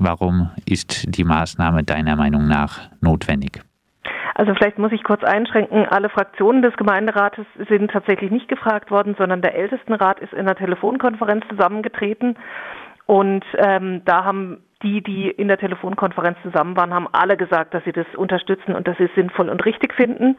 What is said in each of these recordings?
warum ist die Maßnahme deiner Meinung nach notwendig? Also vielleicht muss ich kurz einschränken, alle Fraktionen des Gemeinderates sind tatsächlich nicht gefragt worden, sondern der Ältestenrat ist in einer Telefonkonferenz zusammengetreten. Und ähm, da haben die, die in der Telefonkonferenz zusammen waren, haben alle gesagt, dass sie das unterstützen und dass sie es sinnvoll und richtig finden.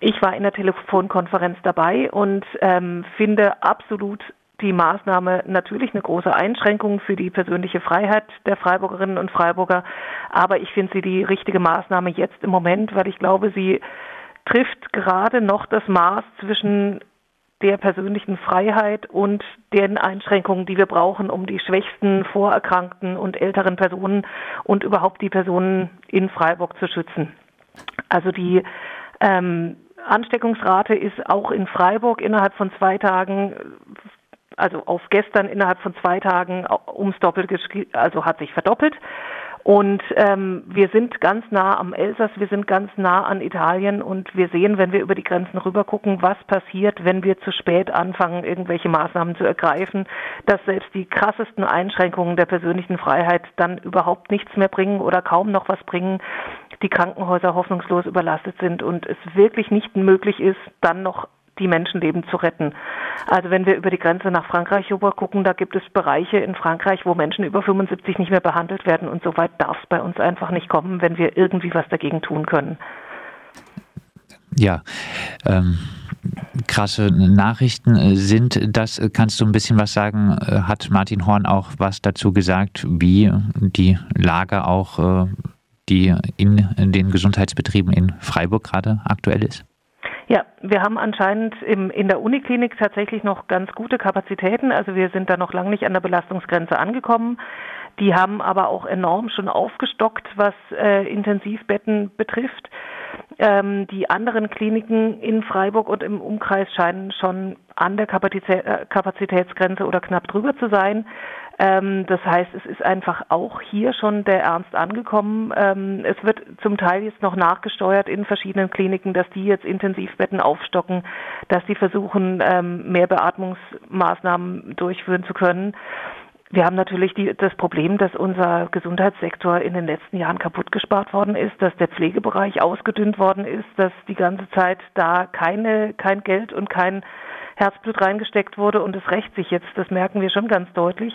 Ich war in der Telefonkonferenz dabei und ähm, finde absolut die Maßnahme natürlich eine große Einschränkung für die persönliche Freiheit der Freiburgerinnen und Freiburger. Aber ich finde sie die richtige Maßnahme jetzt im Moment, weil ich glaube, sie trifft gerade noch das Maß zwischen der persönlichen Freiheit und den Einschränkungen, die wir brauchen, um die schwächsten, vorerkrankten und älteren Personen und überhaupt die Personen in Freiburg zu schützen. Also die ähm, Ansteckungsrate ist auch in Freiburg innerhalb von zwei Tagen also auf gestern innerhalb von zwei Tagen ums Doppelt, also hat sich verdoppelt. Und ähm, wir sind ganz nah am Elsass, wir sind ganz nah an Italien und wir sehen, wenn wir über die Grenzen rüber gucken, was passiert, wenn wir zu spät anfangen, irgendwelche Maßnahmen zu ergreifen, dass selbst die krassesten Einschränkungen der persönlichen Freiheit dann überhaupt nichts mehr bringen oder kaum noch was bringen, die Krankenhäuser hoffnungslos überlastet sind und es wirklich nicht möglich ist, dann noch die Menschenleben zu retten. Also wenn wir über die Grenze nach Frankreich rüber gucken, da gibt es Bereiche in Frankreich, wo Menschen über 75 nicht mehr behandelt werden und so weit darf es bei uns einfach nicht kommen, wenn wir irgendwie was dagegen tun können. Ja, ähm, krasse Nachrichten sind das. Kannst du ein bisschen was sagen? Hat Martin Horn auch was dazu gesagt, wie die Lage auch, äh, die in den Gesundheitsbetrieben in Freiburg gerade aktuell ist? Ja, wir haben anscheinend im, in der Uniklinik tatsächlich noch ganz gute Kapazitäten. Also wir sind da noch lange nicht an der Belastungsgrenze angekommen. Die haben aber auch enorm schon aufgestockt, was äh, Intensivbetten betrifft. Ähm, die anderen Kliniken in Freiburg und im Umkreis scheinen schon an der Kapazitä äh, Kapazitätsgrenze oder knapp drüber zu sein. Ähm, das heißt, es ist einfach auch hier schon der Ernst angekommen. Ähm, es wird zum Teil jetzt noch nachgesteuert in verschiedenen Kliniken, dass die jetzt Intensivbetten aufstocken, dass sie versuchen, ähm, mehr Beatmungsmaßnahmen durchführen zu können. Wir haben natürlich die, das Problem, dass unser Gesundheitssektor in den letzten Jahren kaputt gespart worden ist, dass der Pflegebereich ausgedünnt worden ist, dass die ganze Zeit da keine, kein Geld und kein Herzblut reingesteckt wurde und es rächt sich jetzt. Das merken wir schon ganz deutlich.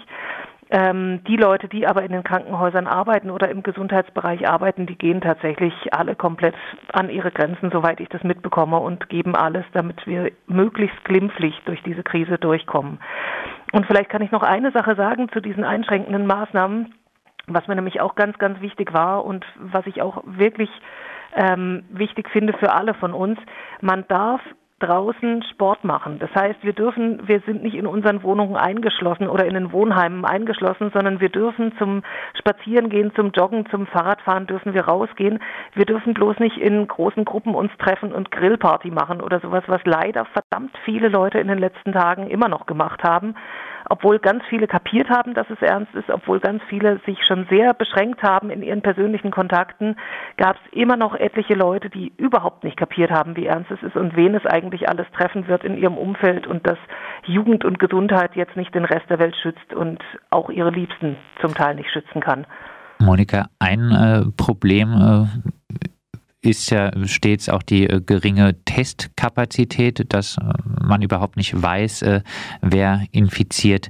Ähm, die Leute, die aber in den Krankenhäusern arbeiten oder im Gesundheitsbereich arbeiten, die gehen tatsächlich alle komplett an ihre Grenzen, soweit ich das mitbekomme, und geben alles, damit wir möglichst glimpflich durch diese Krise durchkommen. Und vielleicht kann ich noch eine Sache sagen zu diesen einschränkenden Maßnahmen, was mir nämlich auch ganz, ganz wichtig war und was ich auch wirklich ähm, wichtig finde für alle von uns. Man darf draußen Sport machen. Das heißt, wir dürfen, wir sind nicht in unseren Wohnungen eingeschlossen oder in den Wohnheimen eingeschlossen, sondern wir dürfen zum Spazierengehen, zum Joggen, zum Fahrradfahren dürfen wir rausgehen. Wir dürfen bloß nicht in großen Gruppen uns treffen und Grillparty machen oder sowas, was leider verdammt viele Leute in den letzten Tagen immer noch gemacht haben obwohl ganz viele kapiert haben, dass es ernst ist, obwohl ganz viele sich schon sehr beschränkt haben in ihren persönlichen Kontakten, gab es immer noch etliche Leute, die überhaupt nicht kapiert haben, wie ernst es ist und wen es eigentlich alles treffen wird in ihrem Umfeld und dass Jugend und Gesundheit jetzt nicht den Rest der Welt schützt und auch ihre Liebsten zum Teil nicht schützen kann. Monika, ein äh, Problem äh, ist ja stets auch die äh, geringe Testkapazität, dass äh, man überhaupt nicht weiß, äh, wer infiziert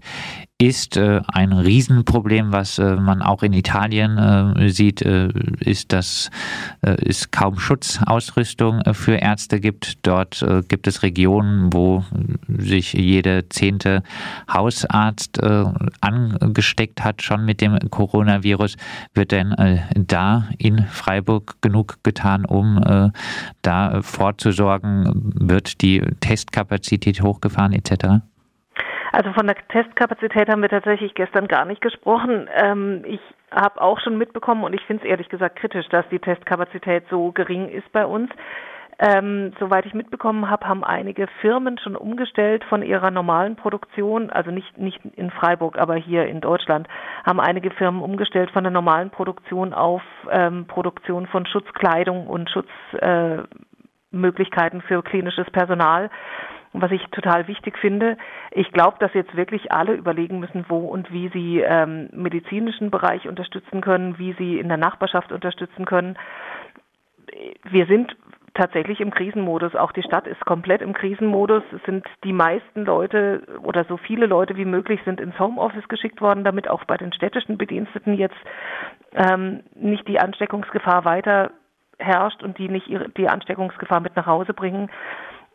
ist äh, ein Riesenproblem, was äh, man auch in Italien äh, sieht, äh, ist, dass äh, es kaum Schutzausrüstung äh, für Ärzte gibt. Dort gibt es Regionen, wo sich jede zehnte Hausarzt angesteckt hat, schon mit dem Coronavirus. Wird denn da in Freiburg genug getan, um da vorzusorgen? Wird die Testkapazität hochgefahren etc.? Also von der Testkapazität haben wir tatsächlich gestern gar nicht gesprochen. Ähm, ich habe auch schon mitbekommen und ich finde es ehrlich gesagt kritisch, dass die Testkapazität so gering ist bei uns. Ähm, soweit ich mitbekommen habe, haben einige Firmen schon umgestellt von ihrer normalen Produktion, also nicht, nicht in Freiburg, aber hier in Deutschland, haben einige Firmen umgestellt von der normalen Produktion auf ähm, Produktion von Schutzkleidung und Schutzmöglichkeiten äh, für klinisches Personal was ich total wichtig finde. Ich glaube, dass jetzt wirklich alle überlegen müssen, wo und wie sie ähm, medizinischen Bereich unterstützen können, wie sie in der Nachbarschaft unterstützen können. Wir sind tatsächlich im Krisenmodus. Auch die Stadt ist komplett im Krisenmodus. Es sind die meisten Leute oder so viele Leute wie möglich sind ins Homeoffice geschickt worden, damit auch bei den städtischen Bediensteten jetzt ähm, nicht die Ansteckungsgefahr weiter herrscht und die nicht ihre, die Ansteckungsgefahr mit nach Hause bringen.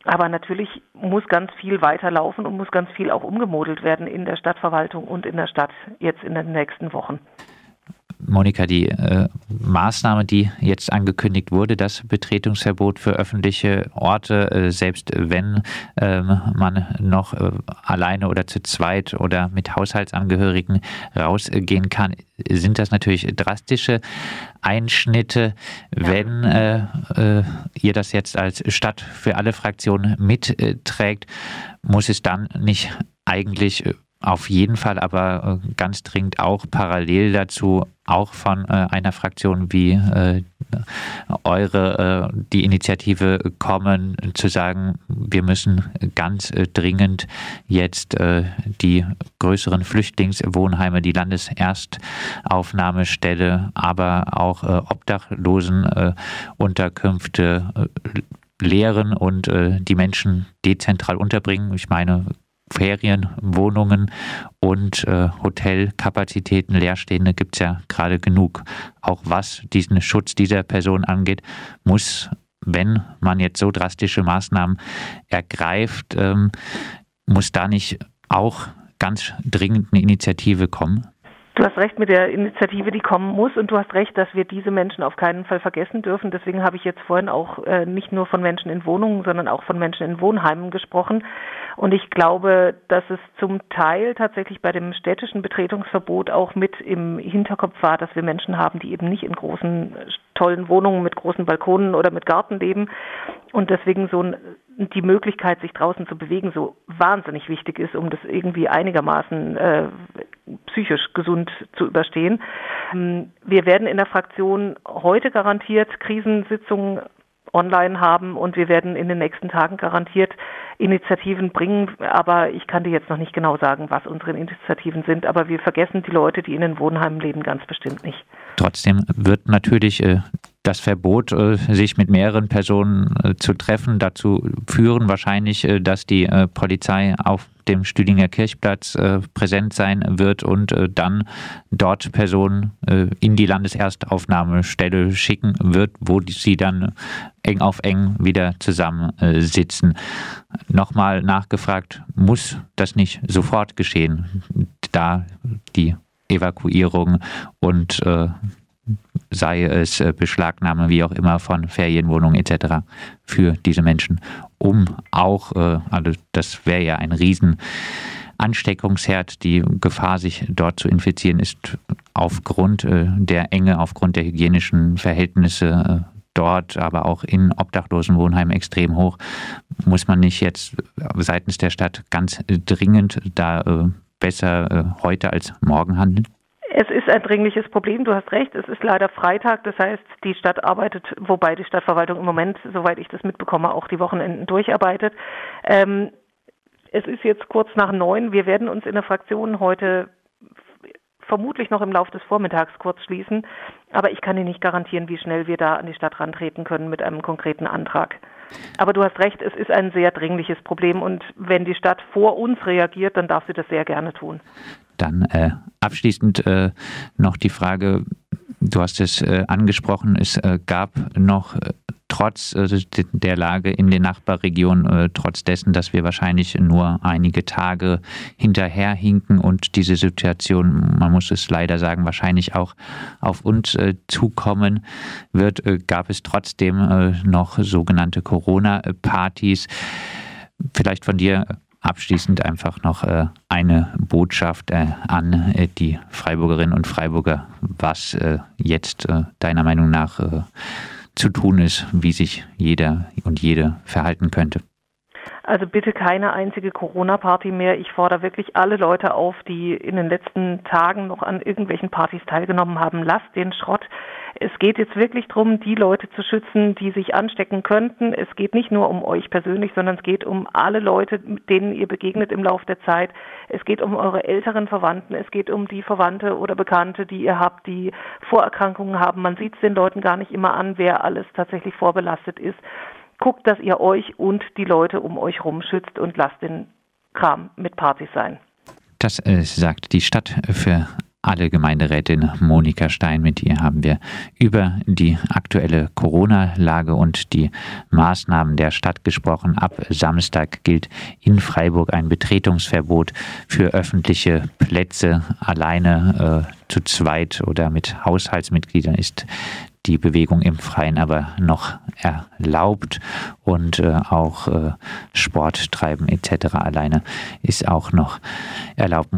Aber natürlich muss ganz viel weiterlaufen und muss ganz viel auch umgemodelt werden in der Stadtverwaltung und in der Stadt jetzt in den nächsten Wochen. Monika, die äh, Maßnahme, die jetzt angekündigt wurde, das Betretungsverbot für öffentliche Orte, äh, selbst wenn äh, man noch äh, alleine oder zu zweit oder mit Haushaltsangehörigen rausgehen kann, sind das natürlich drastische Einschnitte. Ja. Wenn äh, äh, ihr das jetzt als Stadt für alle Fraktionen mitträgt, muss es dann nicht eigentlich auf jeden Fall aber äh, ganz dringend auch parallel dazu auch von äh, einer Fraktion wie äh, eure die Initiative kommen, zu sagen, wir müssen ganz dringend jetzt die größeren Flüchtlingswohnheime, die Landeserstaufnahmestelle, aber auch Obdachlosenunterkünfte leeren und die Menschen dezentral unterbringen. Ich meine, Ferienwohnungen und äh, Hotelkapazitäten, Leerstehende gibt es ja gerade genug. Auch was diesen Schutz dieser Person angeht, muss, wenn man jetzt so drastische Maßnahmen ergreift, ähm, muss da nicht auch ganz dringend eine Initiative kommen? Du hast recht mit der Initiative, die kommen muss, und du hast recht, dass wir diese Menschen auf keinen Fall vergessen dürfen. Deswegen habe ich jetzt vorhin auch äh, nicht nur von Menschen in Wohnungen, sondern auch von Menschen in Wohnheimen gesprochen. Und ich glaube, dass es zum Teil tatsächlich bei dem städtischen Betretungsverbot auch mit im Hinterkopf war, dass wir Menschen haben, die eben nicht in großen, tollen Wohnungen mit großen Balkonen oder mit Garten leben und deswegen so ein die Möglichkeit, sich draußen zu bewegen, so wahnsinnig wichtig ist, um das irgendwie einigermaßen äh, psychisch gesund zu überstehen. Ähm, wir werden in der Fraktion heute garantiert Krisensitzungen online haben und wir werden in den nächsten Tagen garantiert Initiativen bringen, aber ich kann dir jetzt noch nicht genau sagen, was unsere Initiativen sind, aber wir vergessen die Leute, die in den Wohnheimen leben, ganz bestimmt nicht. Trotzdem wird natürlich äh, das Verbot, äh, sich mit mehreren Personen äh, zu treffen, dazu führen wahrscheinlich, dass die Polizei auf dem Stüdinger Kirchplatz präsent sein wird und dann dort Personen in die Landeserstaufnahmestelle schicken wird, wo sie dann eng auf eng wieder zusammensitzen. Nochmal nachgefragt, muss das nicht sofort geschehen, da die Evakuierung und äh, sei es äh, Beschlagnahme, wie auch immer, von Ferienwohnungen etc. für diese Menschen, um auch, äh, also das wäre ja ein riesen Ansteckungsherd. Die Gefahr, sich dort zu infizieren, ist aufgrund äh, der Enge, aufgrund der hygienischen Verhältnisse dort, aber auch in obdachlosen Wohnheimen extrem hoch. Muss man nicht jetzt seitens der Stadt ganz dringend da besser heute als morgen handeln? Es ist ein dringliches Problem, du hast recht. Es ist leider Freitag, das heißt, die Stadt arbeitet, wobei die Stadtverwaltung im Moment, soweit ich das mitbekomme, auch die Wochenenden durcharbeitet. Ähm, es ist jetzt kurz nach neun. Wir werden uns in der Fraktion heute vermutlich noch im Laufe des Vormittags kurz schließen. Aber ich kann Ihnen nicht garantieren, wie schnell wir da an die Stadt rantreten können mit einem konkreten Antrag. Aber du hast recht, es ist ein sehr dringliches Problem und wenn die Stadt vor uns reagiert, dann darf sie das sehr gerne tun. Dann äh, abschließend äh, noch die Frage, du hast es äh, angesprochen, es äh, gab noch äh, trotz äh, der Lage in den Nachbarregionen, trotz dessen, dass wir wahrscheinlich nur einige Tage hinterherhinken und diese Situation, man muss es leider sagen, wahrscheinlich auch auf uns zukommen wird, gab es trotzdem noch sogenannte Corona-Partys. Vielleicht von dir Abschließend einfach noch äh, eine Botschaft äh, an äh, die Freiburgerinnen und Freiburger, was jetzt deiner Meinung nach zu tun ist, wie sich jeder und jede verhalten könnte. Also bitte keine einzige Corona-Party mehr. Ich fordere wirklich alle Leute auf, die in den letzten Tagen noch an irgendwelchen Partys teilgenommen haben. Lasst den Schrott. Es geht jetzt wirklich darum, die Leute zu schützen, die sich anstecken könnten. Es geht nicht nur um euch persönlich, sondern es geht um alle Leute, denen ihr begegnet im Laufe der Zeit. Es geht um eure älteren Verwandten. Es geht um die Verwandte oder Bekannte, die ihr habt, die Vorerkrankungen haben. Man sieht es den Leuten gar nicht immer an, wer alles tatsächlich vorbelastet ist guckt, dass ihr euch und die Leute um euch rum schützt und lasst den Kram mit Partys sein. Das äh, sagt die Stadt für alle Gemeinderätin Monika Stein. Mit ihr haben wir über die aktuelle Corona-Lage und die Maßnahmen der Stadt gesprochen. Ab Samstag gilt in Freiburg ein Betretungsverbot für öffentliche Plätze. Alleine äh, zu zweit oder mit Haushaltsmitgliedern ist die Bewegung im Freien aber noch erlaubt und äh, auch äh, Sport treiben etc. alleine ist auch noch erlaubt.